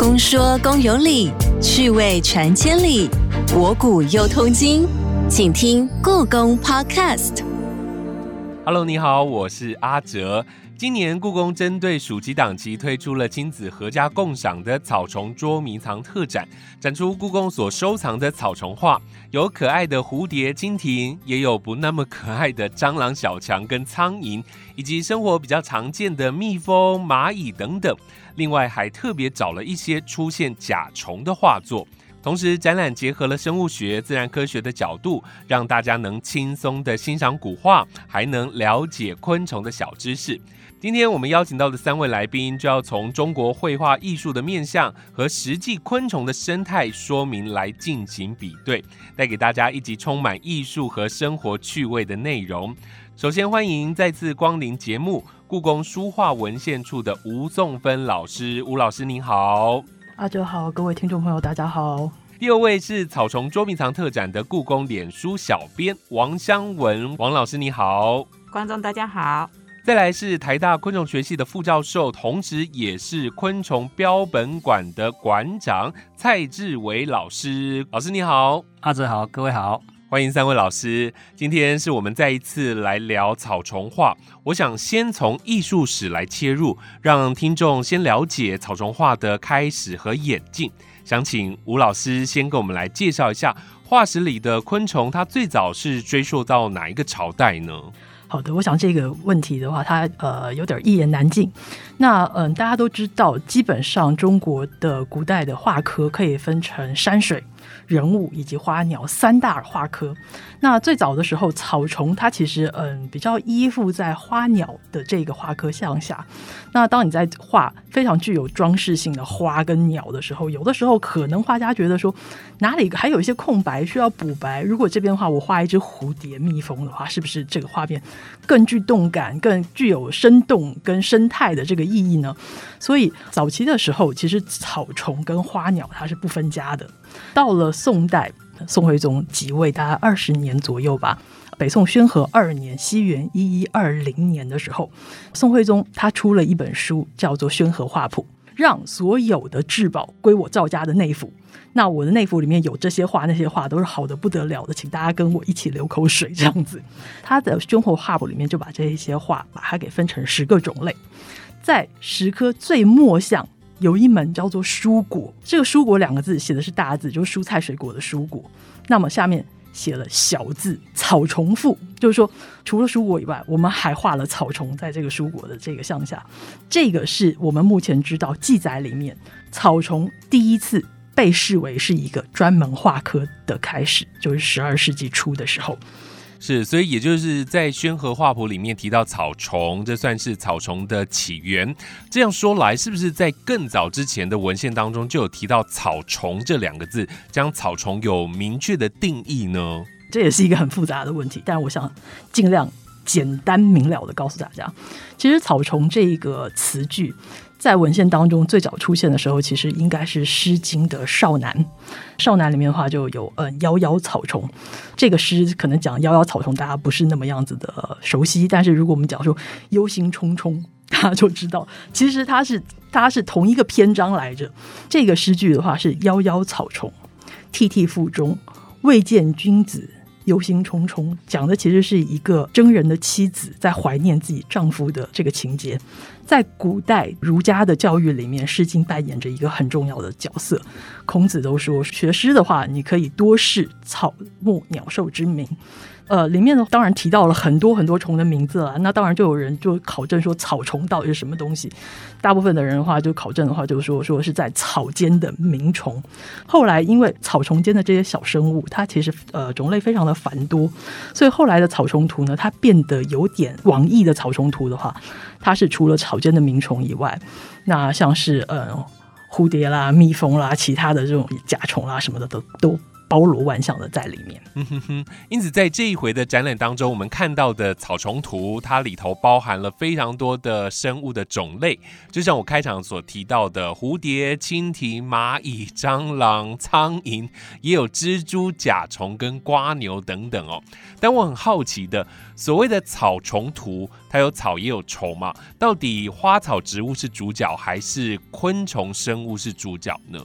公说公有理，趣味传千里，博古又通今，请听故宫 Podcast。Hello，你好，我是阿哲。今年故宫针对暑期档期推出了亲子合家共赏的草虫捉迷藏特展，展出故宫所收藏的草虫画，有可爱的蝴蝶、蜻蜓，也有不那么可爱的蟑螂、小强跟苍蝇，以及生活比较常见的蜜蜂、蚂蚁等等。另外还特别找了一些出现甲虫的画作。同时，展览结合了生物学、自然科学的角度，让大家能轻松的欣赏古画，还能了解昆虫的小知识。今天我们邀请到的三位来宾，就要从中国绘画艺术的面向和实际昆虫的生态说明来进行比对，带给大家一集充满艺术和生活趣味的内容。首先欢迎再次光临节目故宫书画文献处的吴颂芬老师，吴老师您好，阿哲好，各位听众朋友大家好。第二位是草虫捉迷藏特展的故宫脸书小编王香文，王老师你好，观众大家好。再来是台大昆虫学系的副教授，同时也是昆虫标本馆的馆长蔡志伟老师。老师你好，阿哲好，各位好，欢迎三位老师。今天是我们再一次来聊草虫画。我想先从艺术史来切入，让听众先了解草虫画的开始和演进。想请吴老师先给我们来介绍一下化石里的昆虫，它最早是追溯到哪一个朝代呢？好的，我想这个问题的话，它呃有点一言难尽。那嗯，大家都知道，基本上中国的古代的画科可以分成山水。人物以及花鸟三大画科。那最早的时候，草虫它其实嗯比较依附在花鸟的这个画科向下。那当你在画非常具有装饰性的花跟鸟的时候，有的时候可能画家觉得说哪里还有一些空白需要补白。如果这边的话我画一只蝴蝶、蜜蜂的话，是不是这个画面更具动感、更具有生动跟生态的这个意义呢？所以早期的时候，其实草虫跟花鸟它是不分家的。到了宋代，宋徽宗即位大概二十年左右吧。北宋宣和二年（西元一一二零年）的时候，宋徽宗他出了一本书，叫做《宣和画谱》，让所有的至宝归我赵家的内府。那我的内府里面有这些画，那些画都是好的不得了的，请大家跟我一起流口水。这样子，他的《宣和画谱》里面就把这些画把它给分成十个种类，在十颗最末项。有一门叫做蔬果，这个蔬果两个字写的是大字，就是蔬菜水果的蔬果。那么下面写了小字草虫赋，就是说除了蔬果以外，我们还画了草虫在这个蔬果的这个项下。这个是我们目前知道记载里面草虫第一次被视为是一个专门画科的开始，就是十二世纪初的时候。是，所以也就是在《宣和画谱》里面提到草虫，这算是草虫的起源。这样说来，是不是在更早之前的文献当中就有提到草虫这两个字，将草虫有明确的定义呢？这也是一个很复杂的问题，但我想尽量简单明了的告诉大家，其实草虫这一个词句。在文献当中最早出现的时候，其实应该是《诗经》的《少男》。《少男》里面的话就有“嗯，夭夭草虫”这个诗，可能讲“夭夭草虫”，大家不是那么样子的熟悉。但是如果我们讲说“忧心忡忡”，大家就知道，其实它是它是同一个篇章来着。这个诗句的话是“夭夭草虫，涕涕腹中，未见君子，忧心忡忡”，讲的其实是一个征人的妻子在怀念自己丈夫的这个情节。在古代儒家的教育里面，《诗经》扮演着一个很重要的角色。孔子都说，学诗的话，你可以多视草木鸟兽之名。呃，里面呢当然提到了很多很多虫的名字了，那当然就有人就考证说草虫到底是什么东西。大部分的人的话就考证的话，就是说说是在草间的鸣虫。后来因为草丛间的这些小生物，它其实呃种类非常的繁多，所以后来的草虫图呢，它变得有点广义的草虫图的话，它是除了草间的鸣虫以外，那像是呃蝴蝶啦、蜜蜂啦、其他的这种甲虫啦什么的都都。包罗万象的在里面。嗯哼哼，因此在这一回的展览当中，我们看到的草虫图，它里头包含了非常多的生物的种类，就像我开场所提到的蝴蝶、蜻蜓、蚂蚁、蟑螂、苍蝇，也有蜘蛛、甲虫跟瓜牛等等哦。但我很好奇的，所谓的草虫图，它有草也有虫嘛？到底花草植物是主角，还是昆虫生物是主角呢？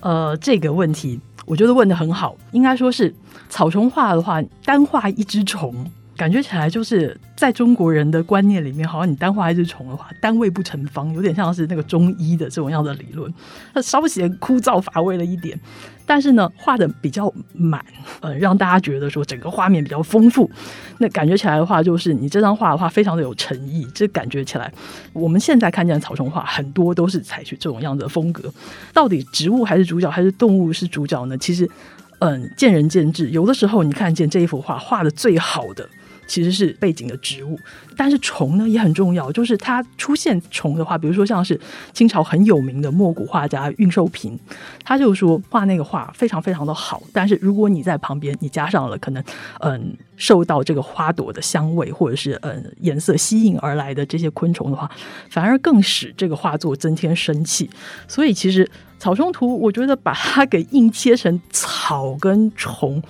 呃，这个问题我觉得问的很好，应该说是草虫画的话，单画一只虫。感觉起来就是在中国人的观念里面，好像你单画一只虫的话，单位不成方，有点像是那个中医的这种样的理论，它稍显枯燥乏味了一点。但是呢，画的比较满，嗯，让大家觉得说整个画面比较丰富。那感觉起来的话，就是你这张画的话，非常的有诚意。这感觉起来，我们现在看见的草虫画很多都是采取这种样子的风格。到底植物还是主角，还是动物是主角呢？其实，嗯，见仁见智。有的时候你看见这一幅画画的最好的。其实是背景的植物，但是虫呢也很重要。就是它出现虫的话，比如说像是清朝很有名的墨古画家运寿平，他就说画那个画非常非常的好。但是如果你在旁边，你加上了可能嗯受到这个花朵的香味或者是嗯颜色吸引而来的这些昆虫的话，反而更使这个画作增添生气。所以其实草虫图，我觉得把它给硬切成草跟虫，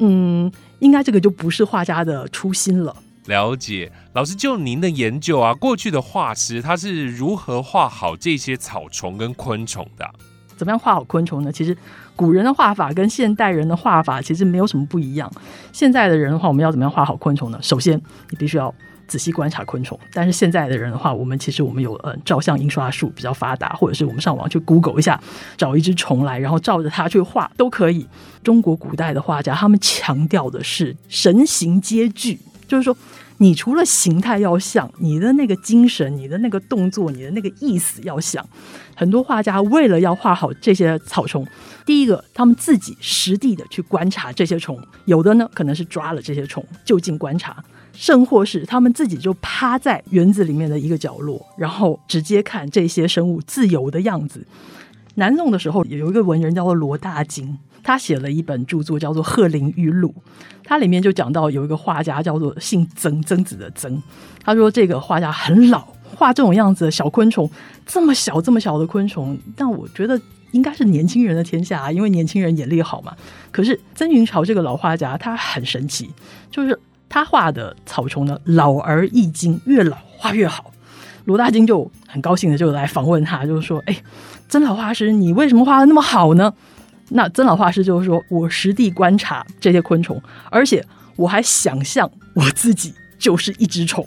嗯。应该这个就不是画家的初心了。了解，老师就您的研究啊，过去的画师他是如何画好这些草虫跟昆虫的？怎么样画好昆虫呢？其实古人的画法跟现代人的画法其实没有什么不一样。现在的人的话，我们要怎么样画好昆虫呢？首先，你必须要。仔细观察昆虫，但是现在的人的话，我们其实我们有呃照相印刷术比较发达，或者是我们上网去 Google 一下，找一只虫来，然后照着它去画都可以。中国古代的画家他们强调的是神形皆具，就是说你除了形态要像，你的那个精神、你的那个动作、你的那个意思要像。很多画家为了要画好这些草虫，第一个他们自己实地的去观察这些虫，有的呢可能是抓了这些虫就近观察。甚或是他们自己就趴在园子里面的一个角落，然后直接看这些生物自由的样子。南宋的时候有一个文人叫做罗大经，他写了一本著作叫做《鹤林玉录》，它里面就讲到有一个画家叫做姓曾，曾子的曾。他说这个画家很老，画这种样子的小昆虫，这么小这么小的昆虫，但我觉得应该是年轻人的天下啊，因为年轻人眼力好嘛。可是曾云潮这个老画家他很神奇，就是。他画的草虫呢，老而易精，越老画越好。罗大经就很高兴的就来访问他，就是说：“哎，曾老画师，你为什么画的那么好呢？”那曾老画师就是说：“我实地观察这些昆虫，而且我还想象我自己就是一只虫。”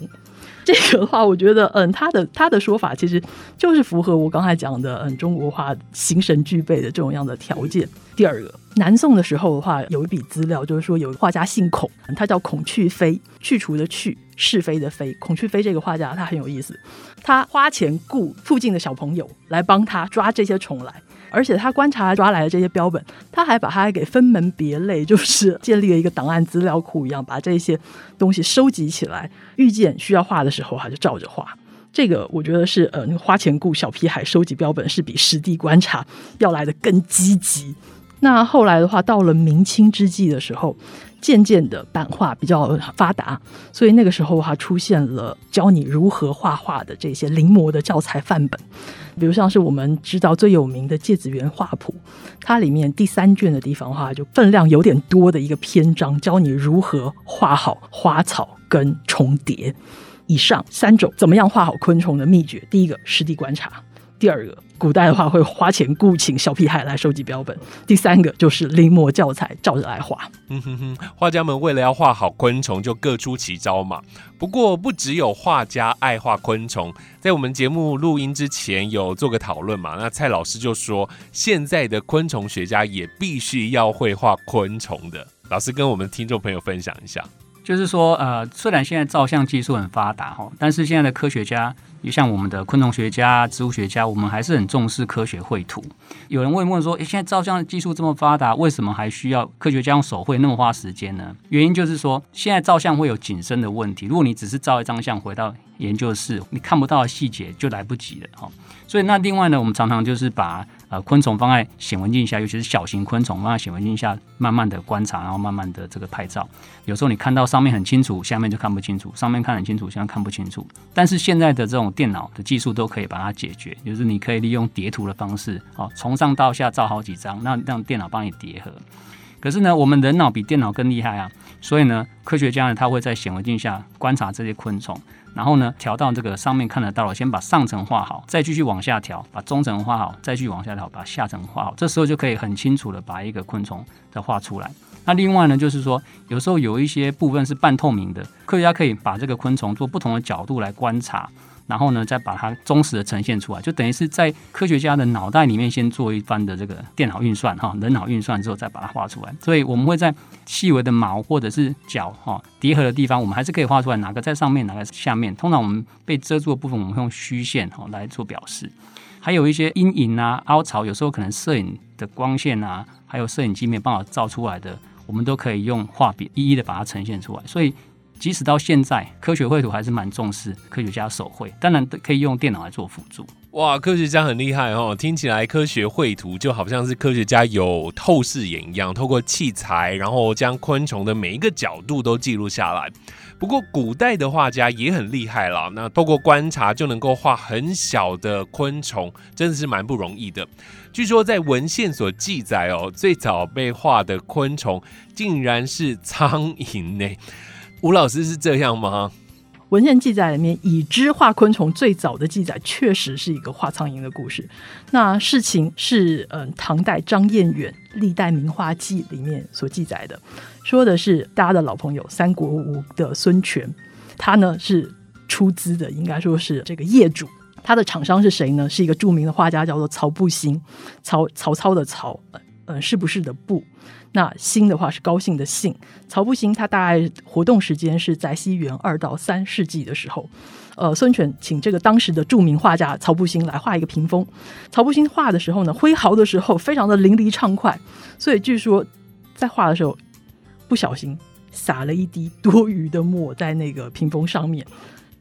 这个话，我觉得，嗯，他的他的说法其实就是符合我刚才讲的，嗯，中国画形神俱备的这种样的条件。第二个，南宋的时候的话，有一笔资料，就是说有画家姓孔，他叫孔去飞，去除的去，是非的非。孔去飞这个画家，他很有意思，他花钱雇附近的小朋友来帮他抓这些虫来。而且他观察抓来的这些标本，他还把它给分门别类，就是建立了一个档案资料库一样，把这些东西收集起来。遇见需要画的时候，他就照着画。这个我觉得是呃，花钱雇小屁孩收集标本，是比实地观察要来的更积极。那后来的话，到了明清之际的时候，渐渐的版画比较发达，所以那个时候哈出现了教你如何画画的这些临摹的教材范本。比如像是我们知道最有名的《芥子园画谱》，它里面第三卷的地方话，就分量有点多的一个篇章，教你如何画好花草跟重叠。以上三种怎么样画好昆虫的秘诀，第一个实地观察，第二个。古代的话会花钱雇请小屁孩来收集标本。第三个就是临摹教材，照着来画。嗯哼哼，画家们为了要画好昆虫，就各出奇招嘛。不过不只有画家爱画昆虫，在我们节目录音之前有做个讨论嘛。那蔡老师就说，现在的昆虫学家也必须要会画昆虫的。老师跟我们听众朋友分享一下。就是说，呃，虽然现在照相技术很发达哈，但是现在的科学家，也像我们的昆虫学家、植物学家，我们还是很重视科学绘图。有人会问说，诶，现在照相技术这么发达，为什么还需要科学家用手绘那么花时间呢？原因就是说，现在照相会有景深的问题。如果你只是照一张相回到研究室，你看不到的细节就来不及了哈。所以那另外呢，我们常常就是把呃昆虫放在显微镜下，尤其是小型昆虫放在显微镜下，慢慢的观察，然后慢慢的这个拍照。有时候你看到上面很清楚，下面就看不清楚；上面看很清楚，下面看不清楚。但是现在的这种电脑的技术都可以把它解决，就是你可以利用叠图的方式，哦，从上到下照好几张，那让电脑帮你叠合。可是呢，我们人脑比电脑更厉害啊，所以呢，科学家呢他会在显微镜下观察这些昆虫。然后呢，调到这个上面看得到了，先把上层画好，再继续往下调，把中层画好，再继续往下调，把下层画好。这时候就可以很清楚的把一个昆虫再画出来。那另外呢，就是说有时候有一些部分是半透明的，科学家可以把这个昆虫做不同的角度来观察。然后呢，再把它忠实的呈现出来，就等于是在科学家的脑袋里面先做一番的这个电脑运算哈，人脑运算之后再把它画出来。所以我们会在细微的毛或者是角哈叠合的地方，我们还是可以画出来哪个在上面，哪个下面。通常我们被遮住的部分，我们会用虚线哈来做表示。还有一些阴影啊、凹槽，有时候可能摄影的光线啊，还有摄影机没办法照出来的，我们都可以用画笔一一的把它呈现出来。所以。即使到现在，科学绘图还是蛮重视科学家手绘，当然可以用电脑来做辅助。哇，科学家很厉害哦！听起来科学绘图就好像是科学家有透视眼一样，透过器材，然后将昆虫的每一个角度都记录下来。不过古代的画家也很厉害了，那透过观察就能够画很小的昆虫，真的是蛮不容易的。据说在文献所记载哦，最早被画的昆虫竟然是苍蝇呢。吴老师是这样吗？文献记载里面，已知画昆虫最早的记载确实是一个画苍蝇的故事。那事情是，嗯，唐代张彦远《历代名画记》里面所记载的，说的是大家的老朋友三国吴的孙权，他呢是出资的，应该说是这个业主。他的厂商是谁呢？是一个著名的画家，叫做曹不兴。曹曹操的曹，嗯，是不是的不？那兴的话是高兴的兴，曹不兴他大概活动时间是在西元二到三世纪的时候，呃，孙权请这个当时的著名画家曹不兴来画一个屏风。曹不兴画的时候呢，挥毫的时候非常的淋漓畅快，所以据说在画的时候不小心撒了一滴多余的墨在那个屏风上面。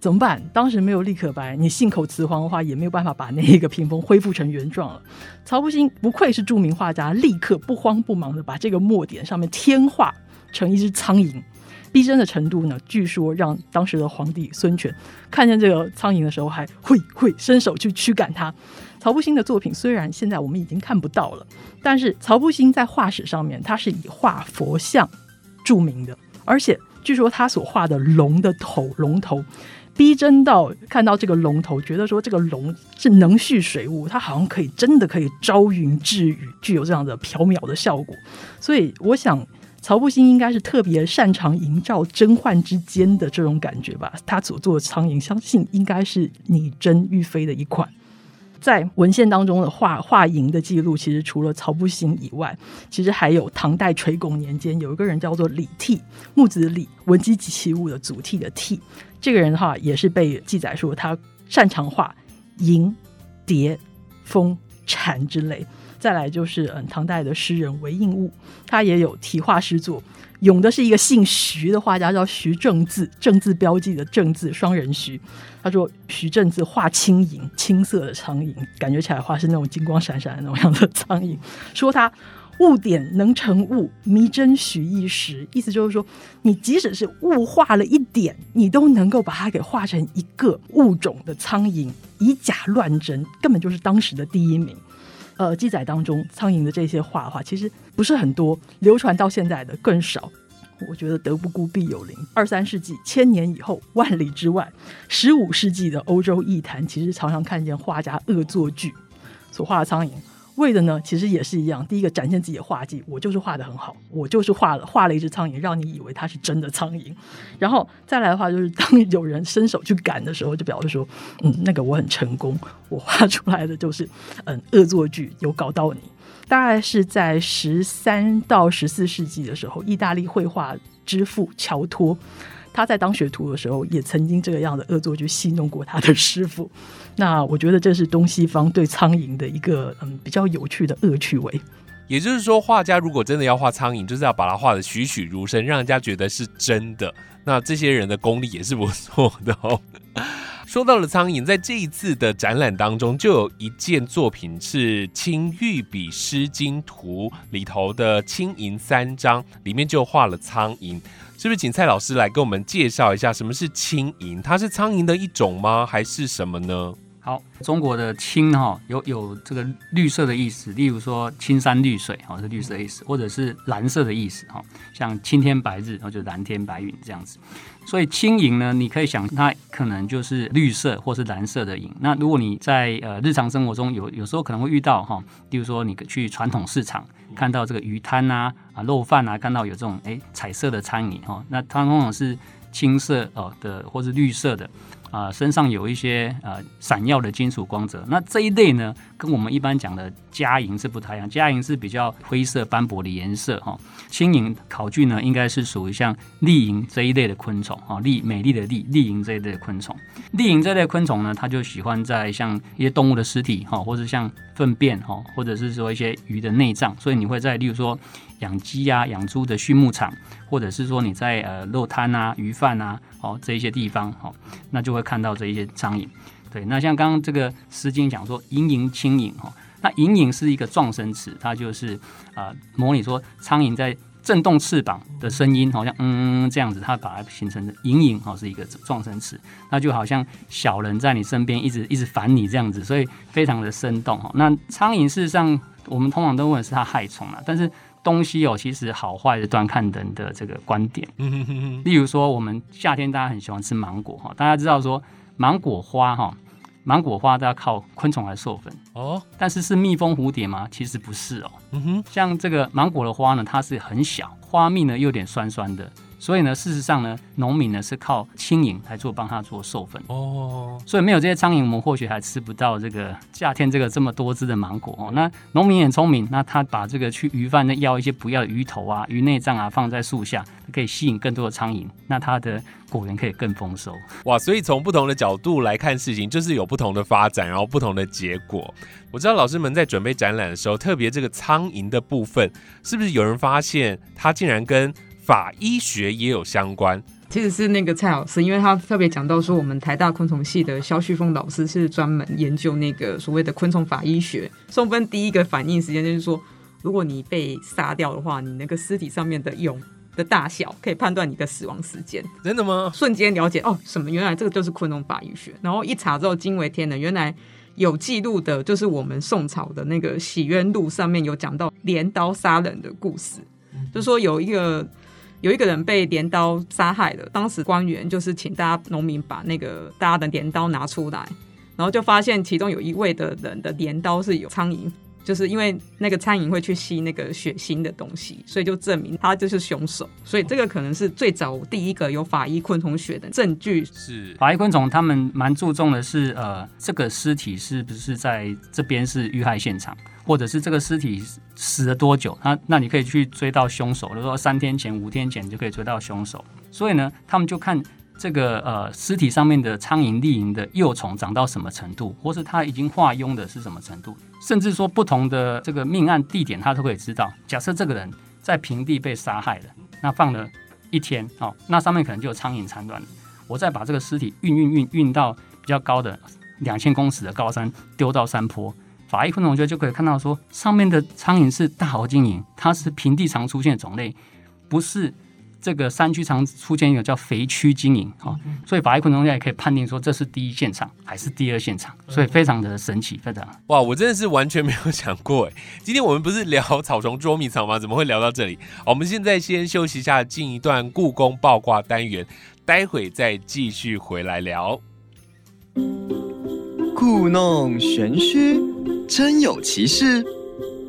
怎么办？当时没有立可白，你信口雌黄的话，也没有办法把那一个屏风恢复成原状了。曹不兴不愧是著名画家，立刻不慌不忙的把这个墨点上面添画成一只苍蝇，逼真的程度呢，据说让当时的皇帝孙权看见这个苍蝇的时候，还会会伸手去驱赶它。曹不兴的作品虽然现在我们已经看不到了，但是曹不兴在画史上面，他是以画佛像著名的，而且据说他所画的龙的头龙头。逼真到看到这个龙头，觉得说这个龙是能蓄水雾，它好像可以真的可以招云致雨，具有这样的缥缈的效果。所以我想，曹不兴应该是特别擅长营造真幻之间的这种感觉吧。他所做的苍蝇，相信应该是拟真欲飞的一款。在文献当中的画画蝇的记录，其实除了曹不兴以外，其实还有唐代垂拱年间有一个人叫做李替，木子李，文姬及其物的祖替的替。这个人的话也是被记载说他擅长画蝇、蝶、蜂、蝉之类。再来就是嗯，唐代的诗人韦应物，他也有题画诗作。咏的是一个姓徐的画家，叫徐正字，正字标记的正字双人徐。他说徐正字画青蝇，青色的苍蝇，感觉起来画是那种金光闪闪的那种样的苍蝇。说他。物点能成物，迷真许一时。意思就是说，你即使是物化了一点，你都能够把它给画成一个物种的苍蝇，以假乱真，根本就是当时的第一名。呃，记载当中苍蝇的这些画的话，其实不是很多，流传到现在的更少。我觉得德不孤必有邻。二三世纪、千年以后、万里之外、十五世纪的欧洲艺坛，其实常常看见画家恶作剧所画的苍蝇。为的呢，其实也是一样。第一个展现自己的画技，我就是画的很好，我就是画了画了一只苍蝇，让你以为它是真的苍蝇。然后再来的话，就是当有人伸手去赶的时候，就表示说，嗯，那个我很成功，我画出来的就是嗯恶作剧，有搞到你。大概是在十三到十四世纪的时候，意大利绘画之父乔托。他在当学徒的时候，也曾经这个样的恶作剧戏弄过他的师傅。那我觉得这是东西方对苍蝇的一个嗯比较有趣的恶趣味。也就是说，画家如果真的要画苍蝇，就是要把它画的栩栩如生，让人家觉得是真的。那这些人的功力也是不错的哦。说到了苍蝇，在这一次的展览当中，就有一件作品是青玉笔《诗经图》里头的青蝇三章，里面就画了苍蝇。是不是请蔡老师来跟我们介绍一下什么是青蝇？它是苍蝇的一种吗？还是什么呢？好，中国的青哈有有这个绿色的意思，例如说青山绿水哈是绿色的意思，或者是蓝色的意思哈，像青天白日，然后就蓝天白云这样子。所以轻盈呢，你可以想它可能就是绿色或是蓝色的蝇。那如果你在呃日常生活中有有时候可能会遇到哈，例如说你去传统市场看到这个鱼摊啊啊肉贩啊，看到有这种哎彩色的苍蝇哈，那它往往是青色哦的或是绿色的。啊，身上有一些呃闪耀的金属光泽，那这一类呢，跟我们一般讲的家蝇是不太一样。家蝇是比较灰色斑驳的颜色哈，青蝇考据呢，应该是属于像丽蝇这一类的昆虫哈，丽美丽的丽丽蝇这一类的昆虫。丽蝇这类昆虫呢，它就喜欢在像一些动物的尸体哈，或者像粪便哈，或者是说一些鱼的内脏，所以你会在例如说。养鸡啊、养猪的畜牧场，或者是说你在呃肉摊啊、鱼贩啊，哦这一些地方，哦，那就会看到这一些苍蝇。对，那像刚刚这个《诗经》讲说“蝇营轻盈”哈，那“营营”是一个状声词，它就是啊模拟说苍蝇在震动翅膀的声音，好像嗯这样子，它把它形成的“营营”哈是一个状声词，那就好像小人在你身边一直一直烦你这样子，所以非常的生动哈。那苍蝇事实上我们通常都问 是它害虫了，但是东西哦，其实好坏的端看人的这个观点。例如说，我们夏天大家很喜欢吃芒果哈，大家知道说芒果花哈，芒果花都要靠昆虫来授粉哦。但是是蜜蜂、蝴蝶吗？其实不是哦。嗯哼，像这个芒果的花呢，它是很小，花蜜呢又有点酸酸的。所以呢，事实上呢，农民呢是靠轻盈来做帮他做授粉哦。所以没有这些苍蝇，我们或许还吃不到这个夏天这个这么多汁的芒果哦。那农民很聪明，那他把这个去鱼贩那要一些不要的鱼头啊、鱼内脏啊放在树下，可以吸引更多的苍蝇，那它的果园可以更丰收。哇！所以从不同的角度来看事情，就是有不同的发展，然后不同的结果。我知道老师们在准备展览的时候，特别这个苍蝇的部分，是不是有人发现它竟然跟法医学也有相关，其实是那个蔡老师，因为他特别讲到说，我们台大昆虫系的肖旭峰老师是专门研究那个所谓的昆虫法医学。宋芬第一个反应时间就是说，如果你被杀掉的话，你那个尸体上面的蛹的大小可以判断你的死亡时间。真的吗？瞬间了解哦，什么？原来这个就是昆虫法医学。然后一查之后惊为天人，原来有记录的，就是我们宋朝的那个《洗冤录》上面有讲到镰刀杀人的故事，就说有一个。有一个人被镰刀杀害了，当时官员就是请大家农民把那个大家的镰刀拿出来，然后就发现其中有一位的人的镰刀是有苍蝇，就是因为那个餐饮会去吸那个血腥的东西，所以就证明他就是凶手。所以这个可能是最早第一个有法医昆虫学的证据。是法医昆虫，他们蛮注重的是，呃，这个尸体是不是在这边是遇害现场。或者是这个尸体死了多久？那那你可以去追到凶手，比如说三天前、五天前就可以追到凶手。所以呢，他们就看这个呃尸体上面的苍蝇、丽蝇的幼虫长到什么程度，或是它已经化蛹的是什么程度，甚至说不同的这个命案地点，他都可以知道。假设这个人在平地被杀害了，那放了一天，哦，那上面可能就有苍蝇产卵。我再把这个尸体运运运运到比较高的两千公尺的高山，丢到山坡。法医昆虫学就可以看到，说上面的苍蝇是大喉金蝇，它是平地常出现的种类，不是这个山区常出现一个叫肥区经营哈。所以法医昆虫学也可以判定说这是第一现场还是第二现场，所以非常的神奇，非常哇！我真的是完全没有想过哎，今天我们不是聊草丛捉迷藏吗？怎么会聊到这里？我们现在先休息一下，进一段故宫爆卦单元，待会再继续回来聊。故弄玄虚。真有其事，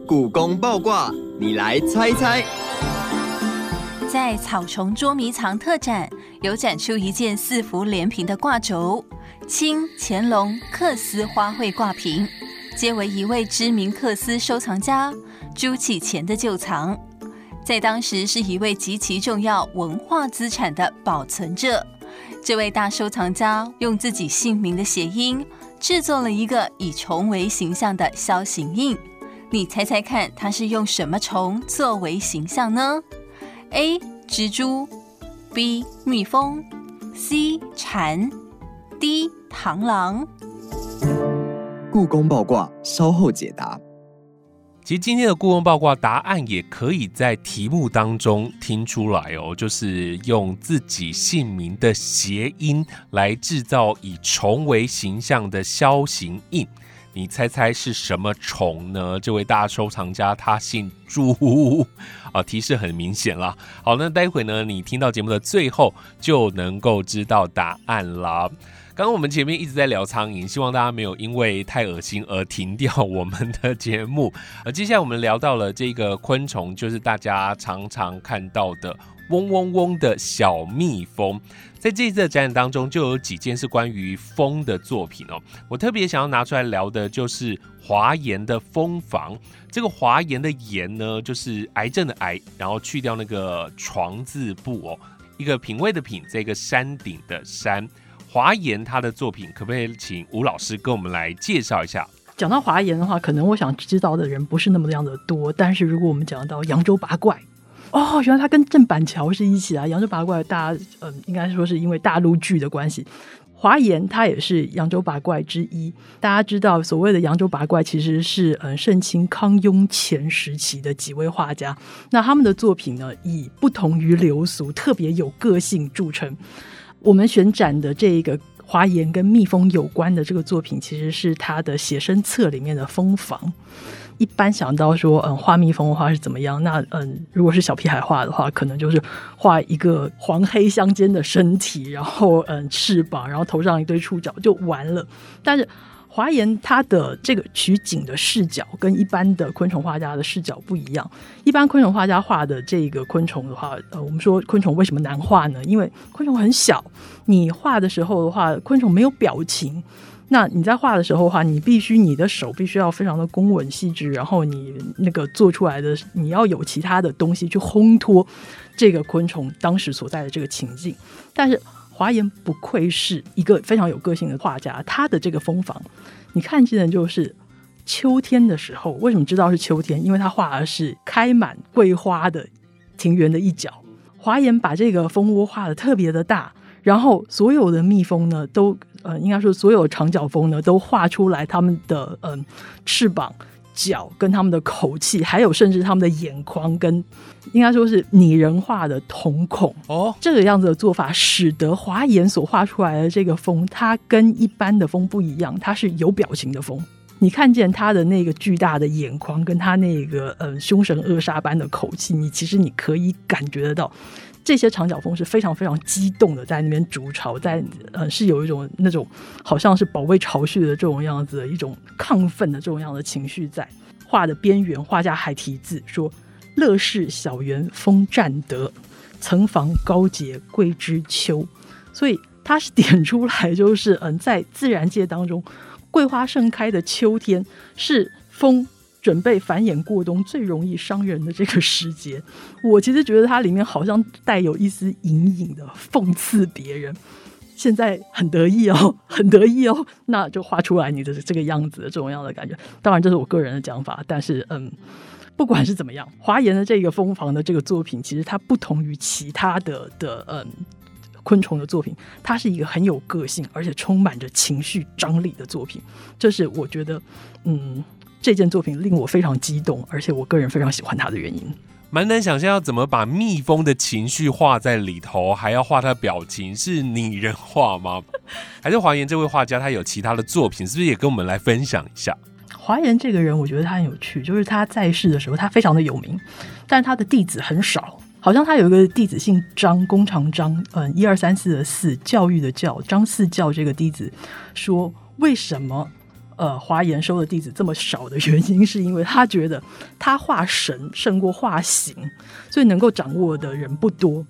故宫爆卦，你来猜猜。在草丛捉迷藏特展，有展出一件四幅连屏的挂轴，清乾隆缂丝花卉挂屏，皆为一位知名缂丝收藏家朱启乾的旧藏，在当时是一位极其重要文化资产的保存者。这位大收藏家用自己姓名的谐音。制作了一个以虫为形象的枭形印，你猜猜看，它是用什么虫作为形象呢？A. 蜘蛛，B. 蜜蜂，C. 蝉 D 螳螂。故宫爆卦稍后解答。其实今天的故宫爆卦答案也可以在题目当中听出来哦，就是用自己姓名的谐音来制造以虫为形象的枭形印。你猜猜是什么虫呢？这位大收藏家他姓朱啊，提示很明显了。好，那待会呢，你听到节目的最后就能够知道答案了。刚刚我们前面一直在聊苍蝇，希望大家没有因为太恶心而停掉我们的节目。而接下来我们聊到了这个昆虫，就是大家常常看到的嗡嗡嗡的小蜜蜂。在这一次的展览当中，就有几件是关于蜂的作品哦。我特别想要拿出来聊的就是华严的蜂房。这个华严的严呢，就是癌症的癌，然后去掉那个床字部哦，一个品味的品，这个山顶的山。华严他的作品，可不可以请吴老师跟我们来介绍一下？讲到华严的话，可能我想知道的人不是那么样的多。但是如果我们讲到扬州八怪，哦，原来他跟郑板桥是一起啊！扬州八怪，大嗯，应该说是因为大陆剧的关系。华严他也是扬州八怪之一。大家知道，所谓的扬州八怪其实是嗯，盛清康雍乾时期的几位画家。那他们的作品呢，以不同于流俗，特别有个性著称。我们选展的这一个华严跟蜜蜂有关的这个作品，其实是他的写生册里面的蜂房。一般想到说，嗯，画蜜蜂的话是怎么样？那嗯，如果是小屁孩画的话，可能就是画一个黄黑相间的身体，然后嗯，翅膀，然后头上一堆触角就完了。但是。华严他的这个取景的视角跟一般的昆虫画家的视角不一样。一般昆虫画家画的这个昆虫的话，呃，我们说昆虫为什么难画呢？因为昆虫很小，你画的时候的话，昆虫没有表情。那你在画的时候的话，你必须你的手必须要非常的工稳细致，然后你那个做出来的你要有其他的东西去烘托这个昆虫当时所在的这个情境，但是。华严不愧是一个非常有个性的画家，他的这个蜂房，你看见的就是秋天的时候。为什么知道是秋天？因为他画的是开满桂花的庭园的一角。华严把这个蜂窝画的特别的大，然后所有的蜜蜂呢，都呃，应该说所有长角蜂呢，都画出来它们的嗯翅膀。脚跟他们的口气，还有甚至他们的眼眶，跟应该说是拟人化的瞳孔哦，这个样子的做法，使得华严所画出来的这个风，它跟一般的风不一样，它是有表情的风。你看见他的那个巨大的眼眶，跟他那个呃凶神恶煞般的口气，你其实你可以感觉得到。这些长角蜂是非常非常激动的，在那边筑巢，在呃是有一种那种好像是保卫巢穴的这种样子的一种亢奋的这种样的情绪在画的边缘，画家还题字说：“乐事小园风占得，层房高洁桂枝秋。”所以他是点出来，就是嗯，在自然界当中，桂花盛开的秋天是风。准备繁衍过冬最容易伤人的这个时节，我其实觉得它里面好像带有一丝隐隐的讽刺别人。现在很得意哦，很得意哦，那就画出来你的这个样子的这种样的感觉。当然这是我个人的讲法，但是嗯，不管是怎么样，华严的这个蜂房的这个作品，其实它不同于其他的的嗯昆虫的作品，它是一个很有个性而且充满着情绪张力的作品。这是我觉得嗯。这件作品令我非常激动，而且我个人非常喜欢它的原因。蛮难想象要怎么把蜜蜂的情绪画在里头，还要画它表情，是拟人画吗？还是华严这位画家他有其他的作品，是不是也跟我们来分享一下？华严这个人，我觉得他很有趣，就是他在世的时候他非常的有名，但是他的弟子很少，好像他有一个弟子姓张，弓长张，嗯，一二三四的四，教育的教，张四教这个弟子说，为什么？呃，华严收的弟子这么少的原因，是因为他觉得他画神胜过画形，所以能够掌握的人不多。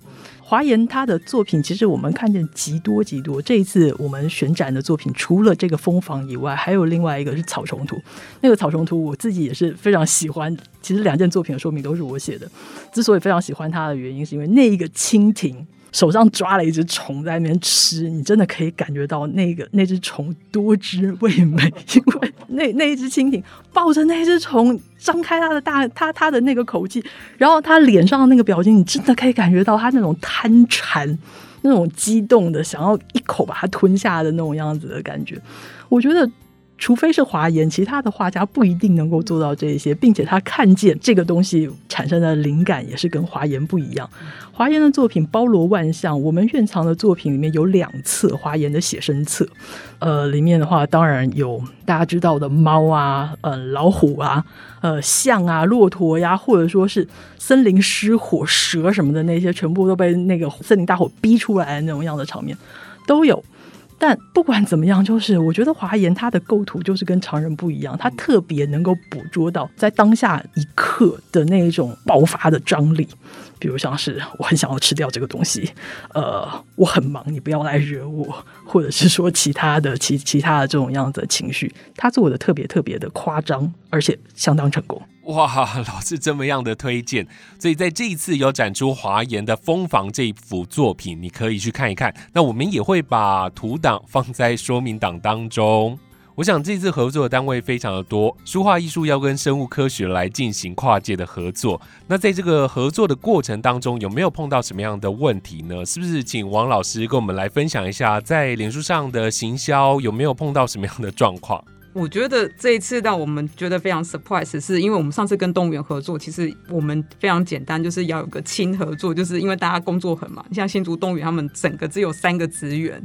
华严他的作品，其实我们看见极多极多。这一次我们选展的作品，除了这个蜂房以外，还有另外一个是草虫图。那个草虫图，我自己也是非常喜欢。其实两件作品的说明都是我写的。之所以非常喜欢它的原因，是因为那一个蜻蜓。手上抓了一只虫在那边吃，你真的可以感觉到那个那只虫多汁味美，因为那那一只蜻蜓抱着那只虫，张开它的大它它的那个口气，然后它脸上的那个表情，你真的可以感觉到它那种贪馋。那种激动的想要一口把它吞下的那种样子的感觉。我觉得。除非是华严，其他的画家不一定能够做到这些，并且他看见这个东西产生的灵感也是跟华严不一样。华严的作品包罗万象，我们院藏的作品里面有两册华严的写生册，呃，里面的话当然有大家知道的猫啊、呃老虎啊、呃象啊、骆驼呀，或者说是森林失火、蛇什么的那些，全部都被那个森林大火逼出来的那种样的场面都有。但不管怎么样，就是我觉得华严他的构图就是跟常人不一样，他特别能够捕捉到在当下一刻的那一种爆发的张力。比如像是我很想要吃掉这个东西，呃，我很忙，你不要来惹我，或者是说其他的其其他的这种样子的情绪，他做的特别特别的夸张，而且相当成功。哇，老师这么样的推荐，所以在这一次有展出华严的《蜂房》这一幅作品，你可以去看一看。那我们也会把图档放在说明档当中。我想这次合作的单位非常的多，书画艺术要跟生物科学来进行跨界的合作。那在这个合作的过程当中，有没有碰到什么样的问题呢？是不是请王老师跟我们来分享一下，在脸书上的行销有没有碰到什么样的状况？我觉得这一次让我们觉得非常 surprise，是因为我们上次跟动物园合作，其实我们非常简单，就是要有个亲合作，就是因为大家工作很忙，像新竹动物园他们整个只有三个职员，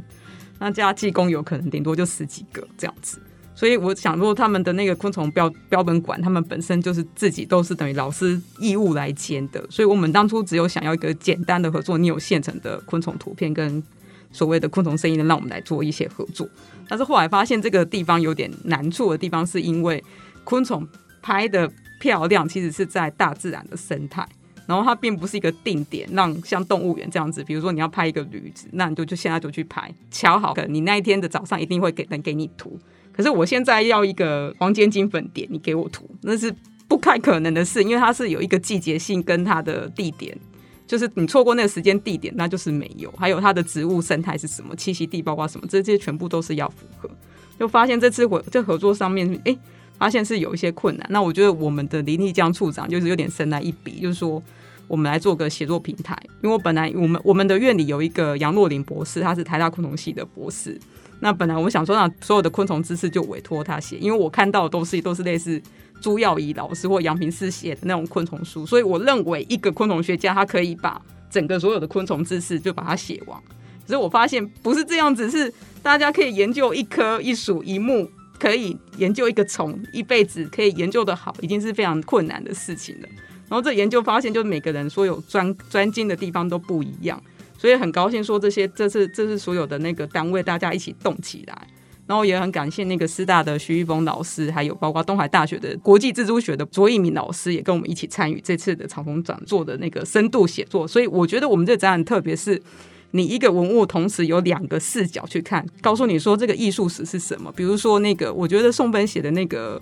那加技工有可能顶多就十几个这样子，所以我想说他们的那个昆虫标标本馆，他们本身就是自己都是等于老师义务来兼的，所以我们当初只有想要一个简单的合作，你有现成的昆虫图片跟。所谓的昆虫声音呢，让我们来做一些合作。但是后来发现这个地方有点难处的地方，是因为昆虫拍的漂亮，其实是在大自然的生态，然后它并不是一个定点，让像动物园这样子，比如说你要拍一个驴子，那你就就现在就去拍，敲好，你那一天的早上一定会给能给你图。可是我现在要一个黄金金粉点，你给我图，那是不太可能的事，因为它是有一个季节性跟它的地点。就是你错过那个时间地点，那就是没有。还有它的植物生态是什么，栖息地包括什么，这些全部都是要符合。就发现这次合这合作上面，哎，发现是有一些困难。那我觉得我们的林立江处长就是有点神来一笔，就是说我们来做个协作平台。因为我本来我们我们的院里有一个杨若琳博士，他是台大昆虫系的博士。那本来我们想说，让所有的昆虫知识就委托他写，因为我看到的都是都是类似。朱耀仪老师或杨平思写的那种昆虫书，所以我认为一个昆虫学家他可以把整个所有的昆虫知识就把它写完。可是我发现不是这样子，是大家可以研究一棵一属一目，可以研究一个虫一辈子可以研究的好，已经是非常困难的事情了。然后这研究发现，就是每个人所有专专精的地方都不一样，所以很高兴说这些这是这是所有的那个单位大家一起动起来。然后也很感谢那个师大的徐玉峰老师，还有包括东海大学的国际蜘蛛学的卓一鸣老师，也跟我们一起参与这次的草丛讲座的那个深度写作。所以我觉得我们这展览特别是你一个文物同时有两个视角去看，告诉你说这个艺术史是什么。比如说那个，我觉得宋芬写的那个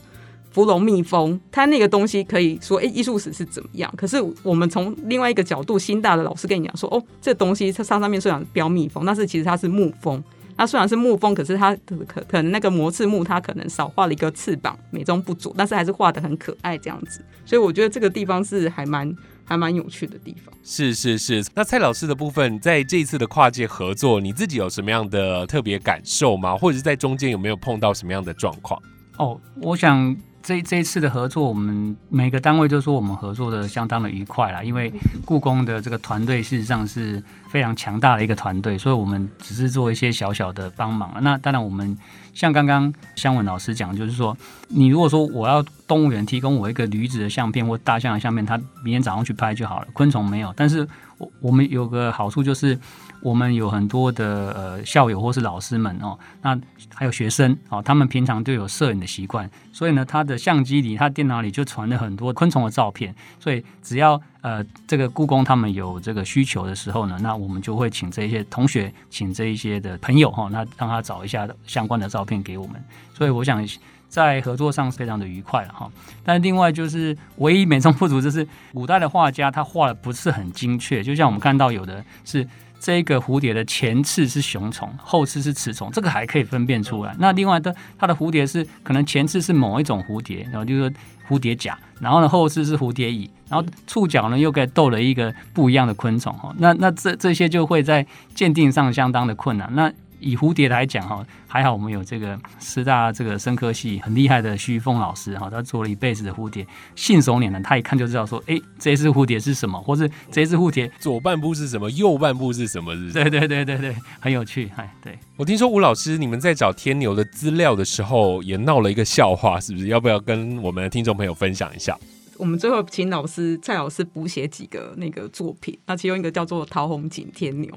芙蓉蜜蜂，它那个东西可以说，哎，艺术史是怎么样？可是我们从另外一个角度，新大的老师跟你讲说，哦，这东西它上上面虽然标蜜蜂，但是其实它是木蜂。它虽然是木风，可是它可可能那个魔翅木，它可能少画了一个翅膀，美中不足，但是还是画的很可爱这样子。所以我觉得这个地方是还蛮还蛮有趣的地方。是是是，那蔡老师的部分，在这一次的跨界合作，你自己有什么样的特别感受吗？或者是在中间有没有碰到什么样的状况？哦，我想。这这一次的合作，我们每个单位都说我们合作的相当的愉快啦，因为 故宫的这个团队事实上是非常强大的一个团队，所以我们只是做一些小小的帮忙。那当然，我们像刚刚香文老师讲，就是说，你如果说我要动物园提供我一个驴子的相片或大象的相片，他明天早上去拍就好了。昆虫没有，但是我我们有个好处就是。我们有很多的呃校友或是老师们哦，那还有学生哦，他们平常都有摄影的习惯，所以呢，他的相机里、他电脑里就传了很多昆虫的照片。所以只要呃这个故宫他们有这个需求的时候呢，那我们就会请这一些同学，请这一些的朋友哈，那让他找一下相关的照片给我们。所以我想在合作上非常的愉快了哈。但另外就是唯一美中不足就是古代的画家他画的不是很精确，就像我们看到有的是。这个蝴蝶的前翅是雄虫，后翅是雌虫，这个还可以分辨出来。那另外的，它的蝴蝶是可能前翅是某一种蝴蝶，然后就是说蝴蝶甲，然后呢后翅是蝴蝶蚁，然后触角呢又给斗了一个不一样的昆虫哈。那那这这些就会在鉴定上相当的困难。那以蝴蝶来讲哈，还好我们有这个师大这个生科系很厉害的徐凤老师哈，他做了一辈子的蝴蝶，信手拈来，他一看就知道说，哎，这只蝴蝶是什么，或是这只蝴蝶左半部是什么，右半部是什么？是？对对对对对，很有趣，哎，对。我听说吴老师你们在找天牛的资料的时候，也闹了一个笑话，是不是？要不要跟我们的听众朋友分享一下？我们最后请老师蔡老师补写几个那个作品，那其中一个叫做桃红景天牛。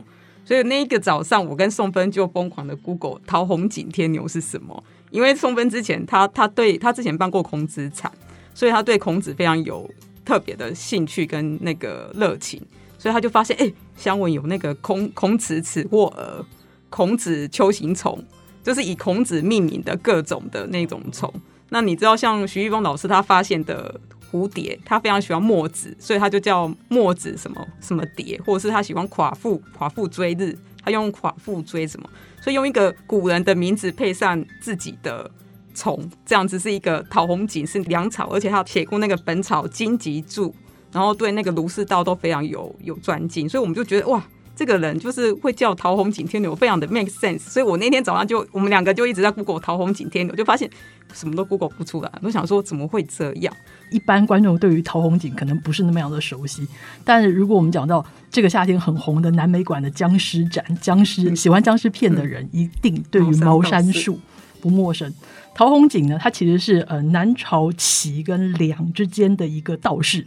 所以那一个早上，我跟宋芬就疯狂的 Google 桃红景天牛是什么？因为宋芬之前他他对他之前办过孔子产，所以他对孔子非常有特别的兴趣跟那个热情，所以他就发现，哎，香文有那个孔孔子此或蛾、孔子秋行虫，就是以孔子命名的各种的那种虫。那你知道，像徐玉峰老师他发现的。蝴蝶，他非常喜欢墨子，所以他就叫墨子什么什么蝶，或者是他喜欢夸父，夸父追日，他用夸父追什么，所以用一个古人的名字配上自己的虫，这样子是一个桃红锦，是粮草，而且他写过那个《本草经籍注》，然后对那个儒释道都非常有有专精，所以我们就觉得哇。这个人就是会叫桃红景天牛，非常的 make sense。所以我那天早上就，我们两个就一直在 Google 桃红景天牛，就发现什么都 Google 不出来。我想说怎么会这样？一般观众对于桃红景可能不是那么样的熟悉，但是如果我们讲到这个夏天很红的南美馆的僵尸展，僵尸喜欢僵尸片的人一定对于茅山术不陌生。陶弘景呢，他其实是呃南朝齐跟梁之间的一个道士，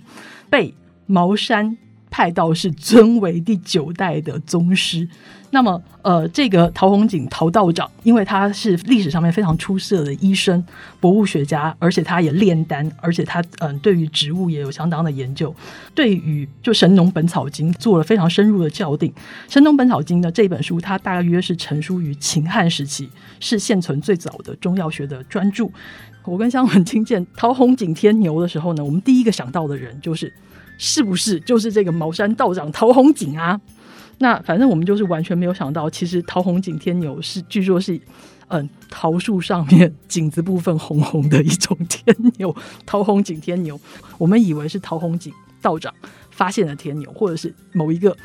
被茅山。派道是尊为第九代的宗师，那么呃，这个陶弘景陶道长，因为他是历史上面非常出色的医生、博物学家，而且他也炼丹，而且他嗯，对于植物也有相当的研究，对于就《神农本草经》做了非常深入的校订。《神农本草经》呢这本书，它大约是成书于秦汉时期，是现存最早的中药学的专著。我跟香文听见陶弘景天牛的时候呢，我们第一个想到的人就是。是不是就是这个茅山道长陶弘景啊？那反正我们就是完全没有想到，其实陶弘景天牛是据说是嗯桃树上面颈子部分红红的一种天牛，陶弘景天牛。我们以为是陶弘景道长发现了天牛，或者是某一个。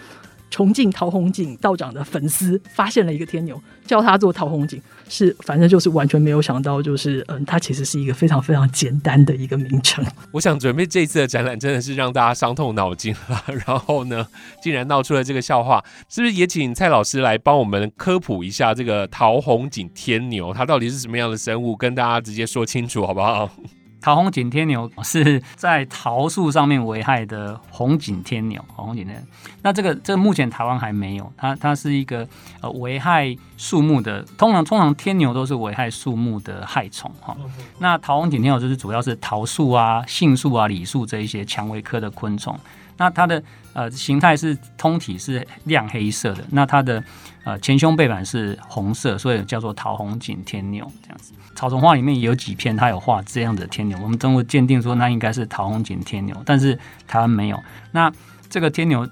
重庆陶弘景道长的粉丝发现了一个天牛，叫他做陶弘景，是反正就是完全没有想到，就是嗯，它其实是一个非常非常简单的一个名称。我想准备这一次的展览真的是让大家伤透脑筋了，然后呢，竟然闹出了这个笑话，是不是也请蔡老师来帮我们科普一下这个陶弘景天牛，它到底是什么样的生物，跟大家直接说清楚好不好？桃红锦天牛 是在桃树上面危害的红锦天牛，红锦天。那这个这目前台湾还没有，它它是一个呃危害树木的，通常通常天牛都是危害树木的害虫哈。那桃红锦天牛就是主要是桃树啊、杏树啊、李树这一些蔷薇科的昆虫。那它的呃形态是通体是亮黑色的，那它的呃前胸背板是红色，所以叫做桃红景天牛这样子。草丛画里面有几片，它有画这样的天牛，我们经过鉴定说那应该是桃红景天牛，但是台湾没有。那这个天牛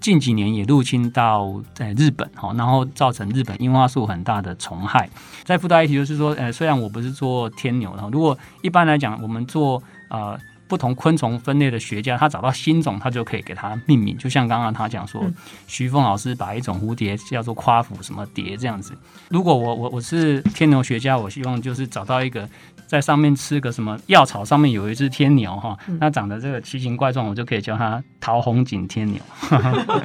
近几年也入侵到在日本哈，然后造成日本樱花树很大的虫害。再附带一提就是说，呃，虽然我不是做天牛的，如果一般来讲我们做呃。不同昆虫分类的学家，他找到新种，他就可以给它命名。就像刚刚他讲说，徐峰老师把一种蝴蝶叫做夸父什么蝶这样子。如果我我我是天牛学家，我希望就是找到一个。在上面吃个什么药草，上面有一只天牛哈，那长得这个奇形怪状，我就可以叫它桃红景天牛。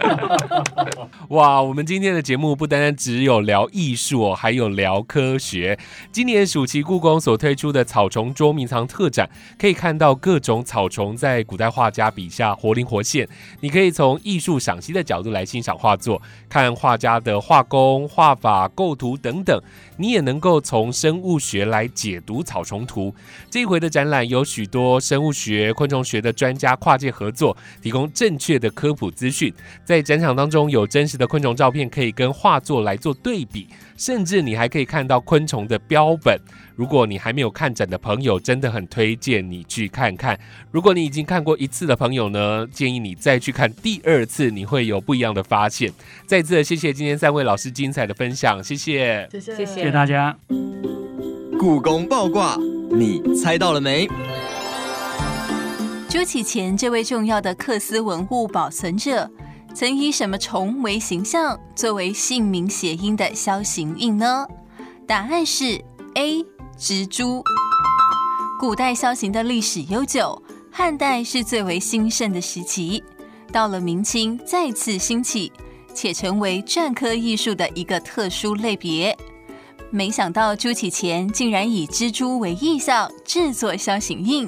哇，我们今天的节目不单单只有聊艺术哦，还有聊科学。今年暑期故宫所推出的草虫捉迷藏特展，可以看到各种从草虫在古代画家笔下活灵活现。你可以从艺术赏析的角度来欣赏画作，看画家的画工、画法、构图等等。你也能够从生物学来解读草虫图。这一回的展览有许多生物学、昆虫学的专家跨界合作，提供正确的科普资讯。在展场当中有真实的昆虫照片，可以跟画作来做对比，甚至你还可以看到昆虫的标本。如果你还没有看展的朋友，真的很推荐你去看看。如果你已经看过一次的朋友呢，建议你再去看第二次，你会有不一样的发现。再次谢谢今天三位老师精彩的分享，谢谢，谢谢谢谢谢大家。故宫爆卦，你猜到了没？朱启前这位重要的克斯文物保存者，曾以什么虫为形象，作为姓名谐音的業形印呢？答案是 A 蜘蛛。古代業形的历史悠久，汉代是最为兴盛的时期，到了明清再次兴起，且成为篆刻艺术的一个特殊类别。没想到朱启潜竟然以蜘蛛为意象制作業形印。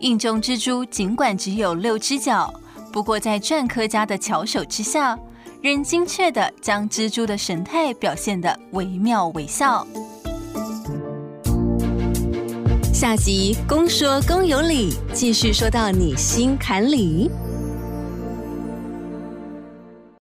印中蜘蛛尽管只有六只脚，不过在篆刻家的巧手之下，仍精确地将蜘蛛的神态表现得惟妙惟肖。下集公说公有理，继续说到你心坎里。